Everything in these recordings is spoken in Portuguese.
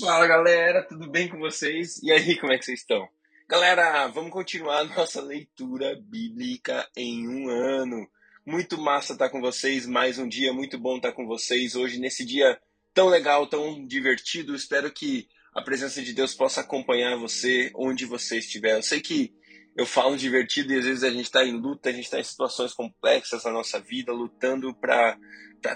Fala galera, tudo bem com vocês? E aí, como é que vocês estão? Galera, vamos continuar nossa leitura bíblica em um ano. Muito massa estar com vocês, mais um dia muito bom estar com vocês hoje nesse dia tão legal, tão divertido. Espero que a presença de Deus possa acompanhar você onde você estiver. Eu sei que eu falo divertido e às vezes a gente está em luta, a gente está em situações complexas na nossa vida, lutando para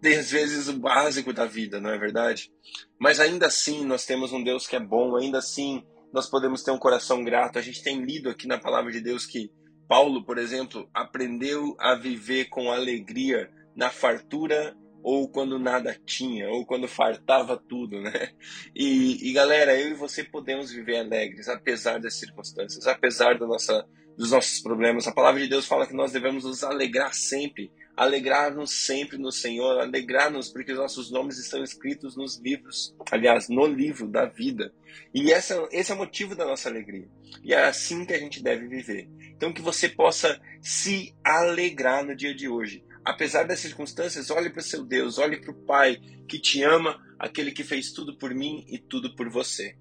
ter às vezes o básico da vida, não é verdade? Mas ainda assim nós temos um Deus que é bom, ainda assim nós podemos ter um coração grato. A gente tem lido aqui na palavra de Deus que Paulo, por exemplo, aprendeu a viver com alegria na fartura ou quando nada tinha, ou quando fartava tudo, né? E, e, galera, eu e você podemos viver alegres, apesar das circunstâncias, apesar da nossa, dos nossos problemas. A palavra de Deus fala que nós devemos nos alegrar sempre, alegrar-nos sempre no Senhor, alegrar-nos porque os nossos nomes estão escritos nos livros, aliás, no livro da vida. E essa, esse é o motivo da nossa alegria. E é assim que a gente deve viver. Então, que você possa se alegrar no dia de hoje apesar das circunstâncias, olhe para o seu Deus, olhe para o Pai que te ama, aquele que fez tudo por mim e tudo por você.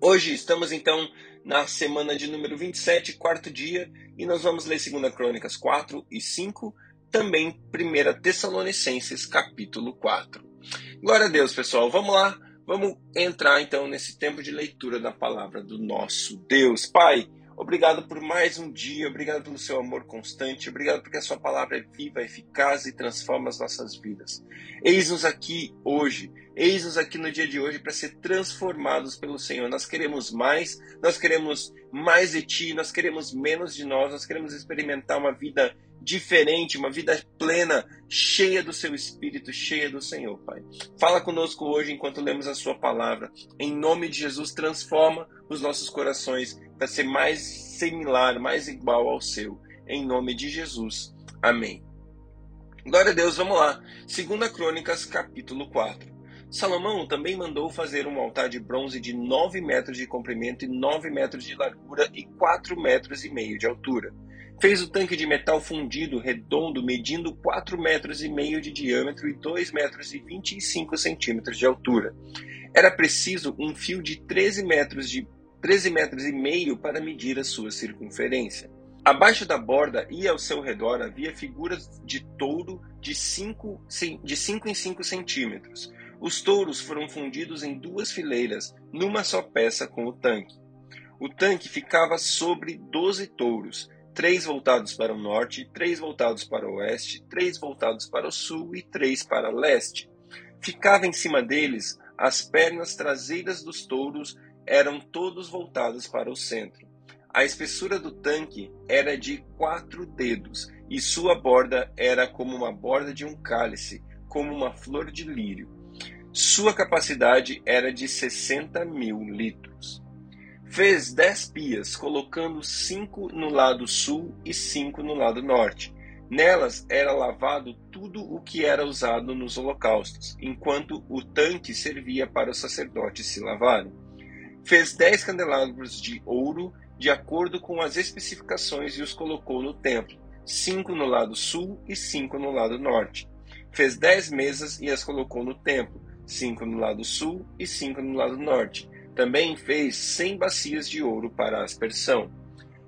Hoje estamos então na semana de número 27, quarto dia, e nós vamos ler 2 Crônicas 4 e 5, também 1 Tessalonicenses capítulo 4. Glória a Deus, pessoal. Vamos lá, vamos entrar então nesse tempo de leitura da palavra do nosso Deus. Pai, Obrigado por mais um dia, obrigado pelo seu amor constante, obrigado porque a sua palavra é viva, eficaz e transforma as nossas vidas. Eis-nos aqui hoje, eis-nos aqui no dia de hoje para ser transformados pelo Senhor. Nós queremos mais, nós queremos mais de Ti, nós queremos menos de nós, nós queremos experimentar uma vida diferente, uma vida plena, cheia do seu Espírito, cheia do Senhor, Pai. Fala conosco hoje enquanto lemos a Sua palavra. Em nome de Jesus, transforma os nossos corações para ser mais similar, mais igual ao seu. Em nome de Jesus. Amém. Glória a Deus, vamos lá. Segunda Crônicas, capítulo 4. Salomão também mandou fazer um altar de bronze de 9 metros de comprimento e 9 metros de largura e 4 metros e meio de altura. Fez o tanque de metal fundido redondo medindo 4 metros e meio de diâmetro e 2 metros e 25 centímetros de altura. Era preciso um fio de 13 metros de 13 metros e meio para medir a sua circunferência. Abaixo da borda e ao seu redor havia figuras de touro de 5, de 5 em 5 centímetros. Os touros foram fundidos em duas fileiras, numa só peça com o tanque. O tanque ficava sobre 12 touros, três voltados para o norte, três voltados para o oeste, três voltados para o sul e três para o leste. Ficava em cima deles as pernas traseiras dos touros eram todos voltados para o centro. A espessura do tanque era de quatro dedos e sua borda era como uma borda de um cálice, como uma flor de lírio. Sua capacidade era de 60 mil litros. Fez dez pias, colocando cinco no lado sul e cinco no lado norte. Nelas era lavado tudo o que era usado nos holocaustos, enquanto o tanque servia para os sacerdotes se lavarem. Fez dez candelabros de ouro de acordo com as especificações e os colocou no templo, cinco no lado sul e cinco no lado norte. Fez dez mesas e as colocou no templo, cinco no lado sul e cinco no lado norte. Também fez cem bacias de ouro para aspersão.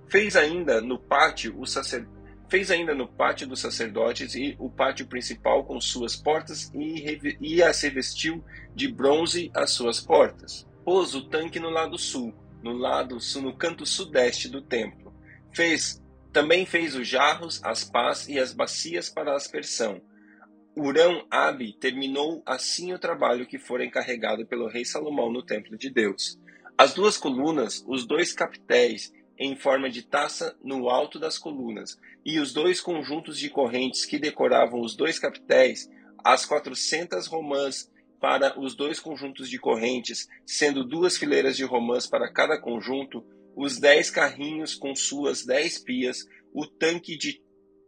Fez ainda no pátio o sacer... fez ainda no pátio dos sacerdotes e o pátio principal com suas portas e, e as revestiu de bronze as suas portas pôs o tanque no lado sul, no lado no canto sudeste do templo. Fez também fez os jarros, as pás e as bacias para aspersão. Urão Abi terminou assim o trabalho que fora encarregado pelo rei Salomão no templo de Deus. As duas colunas, os dois capitéis em forma de taça no alto das colunas, e os dois conjuntos de correntes que decoravam os dois capitéis, as quatrocentas romãs para os dois conjuntos de correntes, sendo duas fileiras de romãs para cada conjunto, os dez carrinhos com suas dez pias, o tanque, de,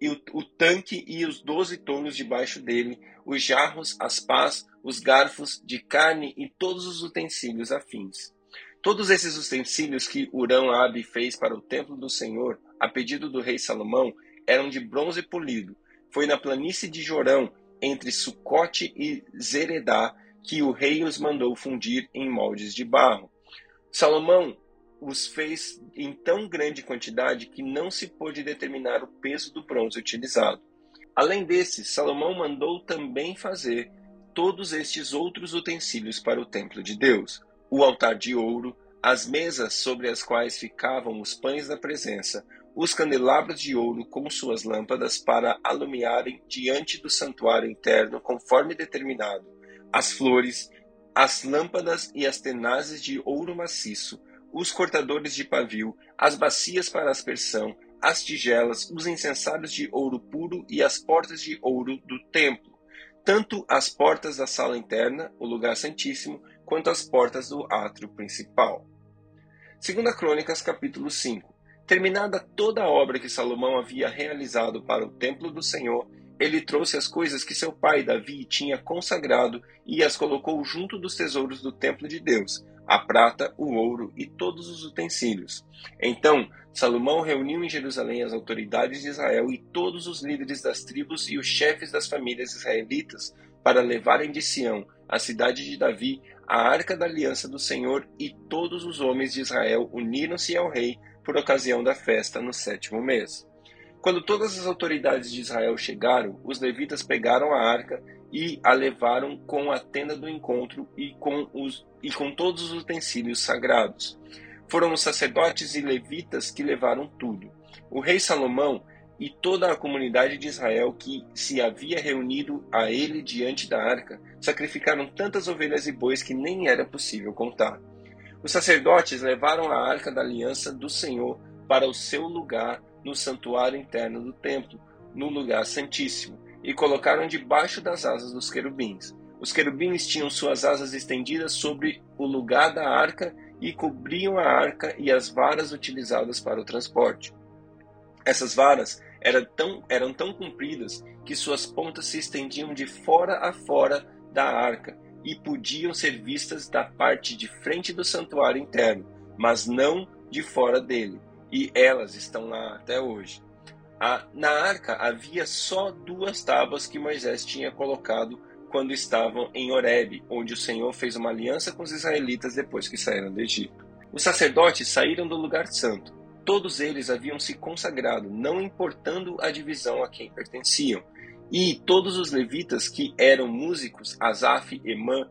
o, o tanque e os doze tonos debaixo dele, os jarros, as pás, os garfos de carne e todos os utensílios afins. Todos esses utensílios que Urão Abi fez para o templo do Senhor, a pedido do rei Salomão, eram de bronze polido. Foi na planície de Jorão, entre Sucote e Zeredá, que o rei os mandou fundir em moldes de barro. Salomão os fez em tão grande quantidade que não se pôde determinar o peso do bronze utilizado. Além desses, Salomão mandou também fazer todos estes outros utensílios para o templo de Deus: o altar de ouro, as mesas sobre as quais ficavam os pães da presença, os candelabros de ouro com suas lâmpadas para alumiarem diante do santuário interno conforme determinado, as flores, as lâmpadas e as tenazes de ouro maciço, os cortadores de pavio, as bacias para aspersão, as tigelas, os incensários de ouro puro e as portas de ouro do templo, tanto as portas da sala interna, o lugar santíssimo, quanto as portas do átrio principal. Segunda Crônicas, capítulo 5. Terminada toda a obra que Salomão havia realizado para o templo do Senhor, ele trouxe as coisas que seu pai Davi tinha consagrado e as colocou junto dos tesouros do templo de Deus, a prata, o ouro e todos os utensílios. Então Salomão reuniu em Jerusalém as autoridades de Israel e todos os líderes das tribos e os chefes das famílias israelitas para levarem de Sião, a cidade de Davi, a arca da aliança do Senhor, e todos os homens de Israel uniram-se ao rei por ocasião da festa no sétimo mês. Quando todas as autoridades de Israel chegaram, os levitas pegaram a arca e a levaram com a tenda do encontro e com, os, e com todos os utensílios sagrados. Foram os sacerdotes e levitas que levaram tudo. O rei Salomão e toda a comunidade de Israel que se havia reunido a ele diante da arca sacrificaram tantas ovelhas e bois que nem era possível contar. Os sacerdotes levaram a arca da aliança do Senhor para o seu lugar no santuário interno do templo, no lugar santíssimo, e colocaram debaixo das asas dos querubins. Os querubins tinham suas asas estendidas sobre o lugar da arca e cobriam a arca e as varas utilizadas para o transporte. Essas varas eram tão, eram tão compridas que suas pontas se estendiam de fora a fora da arca e podiam ser vistas da parte de frente do santuário interno, mas não de fora dele, e elas estão lá até hoje. A, na arca havia só duas tábuas que Moisés tinha colocado quando estavam em Horebe, onde o Senhor fez uma aliança com os israelitas depois que saíram do Egito. Os sacerdotes saíram do lugar santo. Todos eles haviam se consagrado, não importando a divisão a quem pertenciam. E todos os levitas que eram músicos, Asaf, Emã,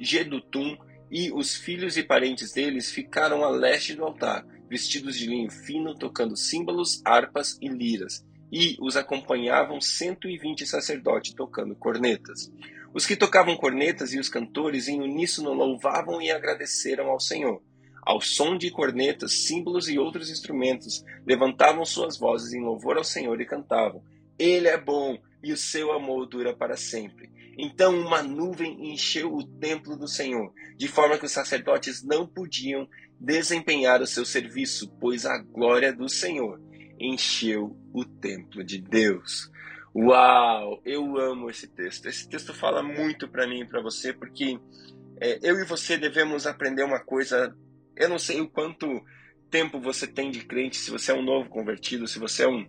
Jedutum e os filhos e parentes deles ficaram a leste do altar, vestidos de linho fino, tocando símbolos, harpas e liras, e os acompanhavam 120 sacerdotes tocando cornetas. Os que tocavam cornetas e os cantores em uníssono louvavam e agradeceram ao Senhor. Ao som de cornetas, símbolos e outros instrumentos, levantavam suas vozes em louvor ao Senhor e cantavam: Ele é bom e o seu amor dura para sempre. Então uma nuvem encheu o templo do Senhor, de forma que os sacerdotes não podiam desempenhar o seu serviço, pois a glória do Senhor encheu o templo de Deus. Uau, eu amo esse texto. Esse texto fala muito para mim e para você, porque é, eu e você devemos aprender uma coisa. Eu não sei o quanto tempo você tem de crente, se você é um novo convertido, se você é um,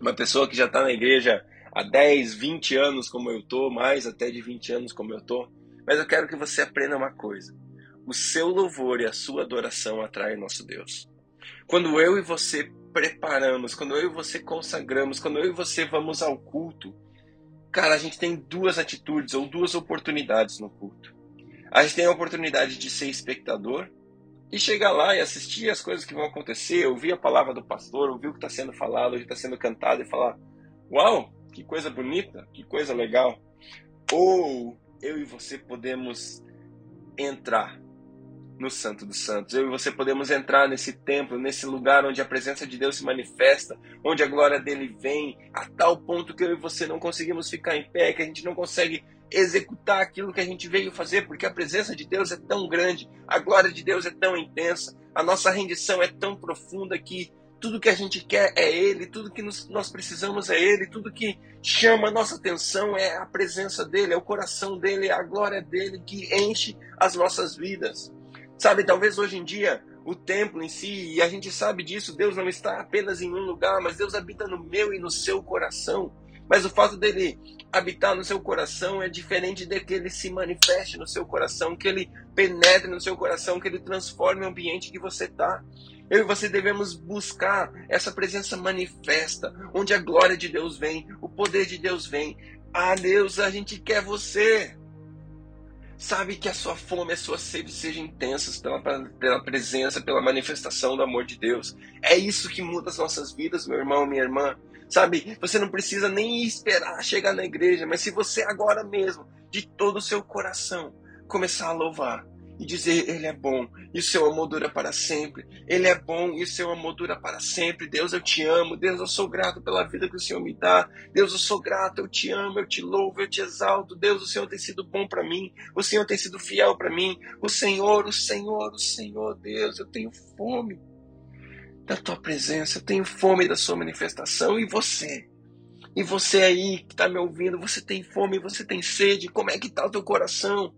uma pessoa que já está na igreja há 10, 20 anos como eu tô, mais até de 20 anos como eu tô. Mas eu quero que você aprenda uma coisa o seu louvor e a sua adoração atraem nosso Deus. Quando eu e você preparamos, quando eu e você consagramos, quando eu e você vamos ao culto, cara, a gente tem duas atitudes ou duas oportunidades no culto. A gente tem a oportunidade de ser espectador e chegar lá e assistir as coisas que vão acontecer, ouvir a palavra do pastor, ouvir o que está sendo falado, o que está sendo cantado e falar: Uau, que coisa bonita, que coisa legal. Ou eu e você podemos entrar no Santo dos Santos. Eu e você podemos entrar nesse templo, nesse lugar onde a presença de Deus se manifesta, onde a glória dele vem, a tal ponto que eu e você não conseguimos ficar em pé, que a gente não consegue executar aquilo que a gente veio fazer, porque a presença de Deus é tão grande, a glória de Deus é tão intensa, a nossa rendição é tão profunda que tudo que a gente quer é Ele, tudo que nós precisamos é Ele, tudo que chama a nossa atenção é a presença dEle, é o coração dEle, é a glória dEle que enche as nossas vidas. Sabe, talvez hoje em dia o templo em si, e a gente sabe disso, Deus não está apenas em um lugar, mas Deus habita no meu e no seu coração. Mas o fato dele habitar no seu coração é diferente de que ele se manifeste no seu coração, que ele penetre no seu coração, que ele transforme o ambiente que você está. Eu e você devemos buscar essa presença manifesta, onde a glória de Deus vem, o poder de Deus vem. Ah, Deus, a gente quer você. Sabe que a sua fome, a sua sede sejam intensas pela, pela presença, pela manifestação do amor de Deus. É isso que muda as nossas vidas, meu irmão, minha irmã. Sabe, você não precisa nem esperar chegar na igreja, mas se você agora mesmo, de todo o seu coração, começar a louvar, e dizer: Ele é bom e o seu amor dura para sempre. Ele é bom e o seu amor dura para sempre. Deus, eu te amo. Deus, eu sou grato pela vida que o Senhor me dá. Deus, eu sou grato. Eu te amo, eu te louvo, eu te exalto. Deus, o Senhor tem sido bom para mim. O Senhor tem sido fiel para mim. O Senhor, o Senhor, o Senhor, Deus, eu tenho fome da tua presença. Eu tenho fome da sua manifestação. E você? E você aí que está me ouvindo, você tem fome, você tem sede, como é que está o teu coração?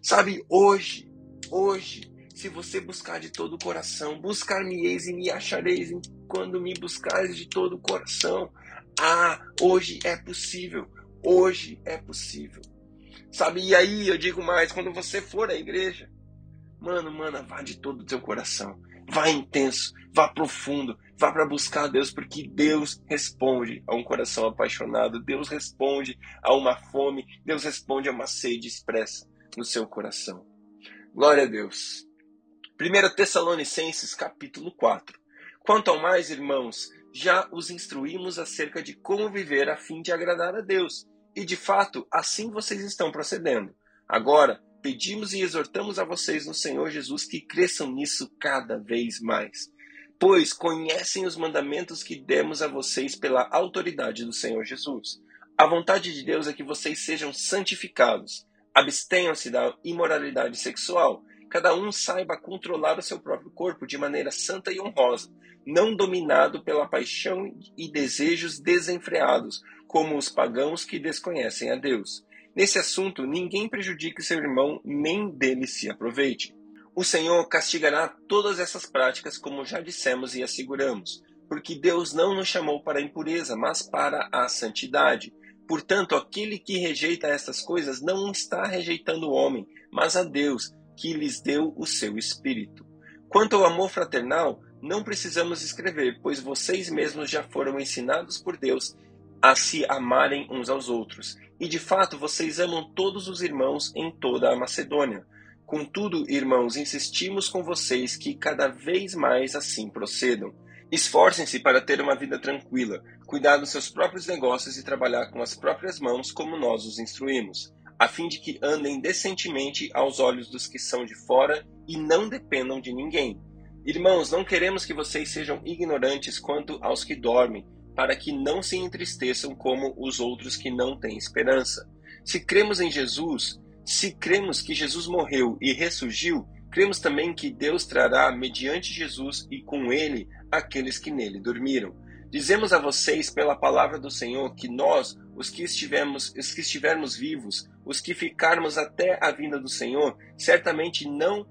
Sabe, hoje Hoje, se você buscar de todo o coração, buscar-me-eis e me achareis quando me buscares de todo o coração. Ah, hoje é possível. Hoje é possível. Sabe? E aí eu digo mais, quando você for à igreja, mano, mano, vá de todo o teu coração. Vá intenso, vá profundo, vá para buscar Deus, porque Deus responde a um coração apaixonado, Deus responde a uma fome, Deus responde a uma sede expressa no seu coração. Glória a Deus. 1 Tessalonicenses capítulo 4. Quanto ao mais, irmãos, já os instruímos acerca de como viver a fim de agradar a Deus. E de fato, assim vocês estão procedendo. Agora, pedimos e exortamos a vocês no Senhor Jesus que cresçam nisso cada vez mais. Pois conhecem os mandamentos que demos a vocês pela autoridade do Senhor Jesus. A vontade de Deus é que vocês sejam santificados Abstenham-se da imoralidade sexual. Cada um saiba controlar o seu próprio corpo de maneira santa e honrosa, não dominado pela paixão e desejos desenfreados, como os pagãos que desconhecem a Deus. Nesse assunto, ninguém prejudique seu irmão, nem dele se aproveite. O Senhor castigará todas essas práticas, como já dissemos e asseguramos, porque Deus não nos chamou para a impureza, mas para a santidade. Portanto, aquele que rejeita estas coisas não está rejeitando o homem, mas a Deus, que lhes deu o seu Espírito. Quanto ao amor fraternal, não precisamos escrever, pois vocês mesmos já foram ensinados por Deus a se amarem uns aos outros. E de fato, vocês amam todos os irmãos em toda a Macedônia. Contudo, irmãos, insistimos com vocês que cada vez mais assim procedam Esforcem-se para ter uma vida tranquila, cuidar dos seus próprios negócios e trabalhar com as próprias mãos como nós os instruímos, a fim de que andem decentemente aos olhos dos que são de fora e não dependam de ninguém. Irmãos, não queremos que vocês sejam ignorantes quanto aos que dormem, para que não se entristeçam como os outros que não têm esperança. Se cremos em Jesus, se cremos que Jesus morreu e ressurgiu, cremos também que Deus trará, mediante Jesus e com ele, aqueles que nele dormiram. Dizemos a vocês pela palavra do Senhor que nós, os que estivermos, os que estivermos vivos, os que ficarmos até a vinda do Senhor, certamente não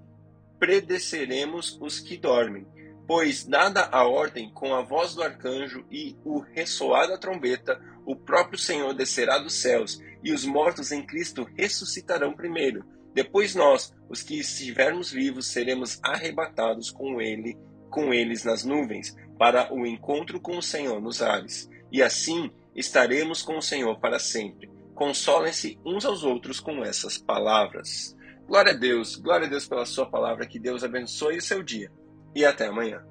predeceremos os que dormem. Pois nada a ordem com a voz do arcanjo e o ressoar da trombeta, o próprio Senhor descerá dos céus, e os mortos em Cristo ressuscitarão primeiro. Depois nós, os que estivermos vivos, seremos arrebatados com ele com eles nas nuvens, para o encontro com o Senhor nos ares. E assim estaremos com o Senhor para sempre. Consolem-se uns aos outros com essas palavras. Glória a Deus, glória a Deus pela Sua palavra, que Deus abençoe o seu dia. E até amanhã.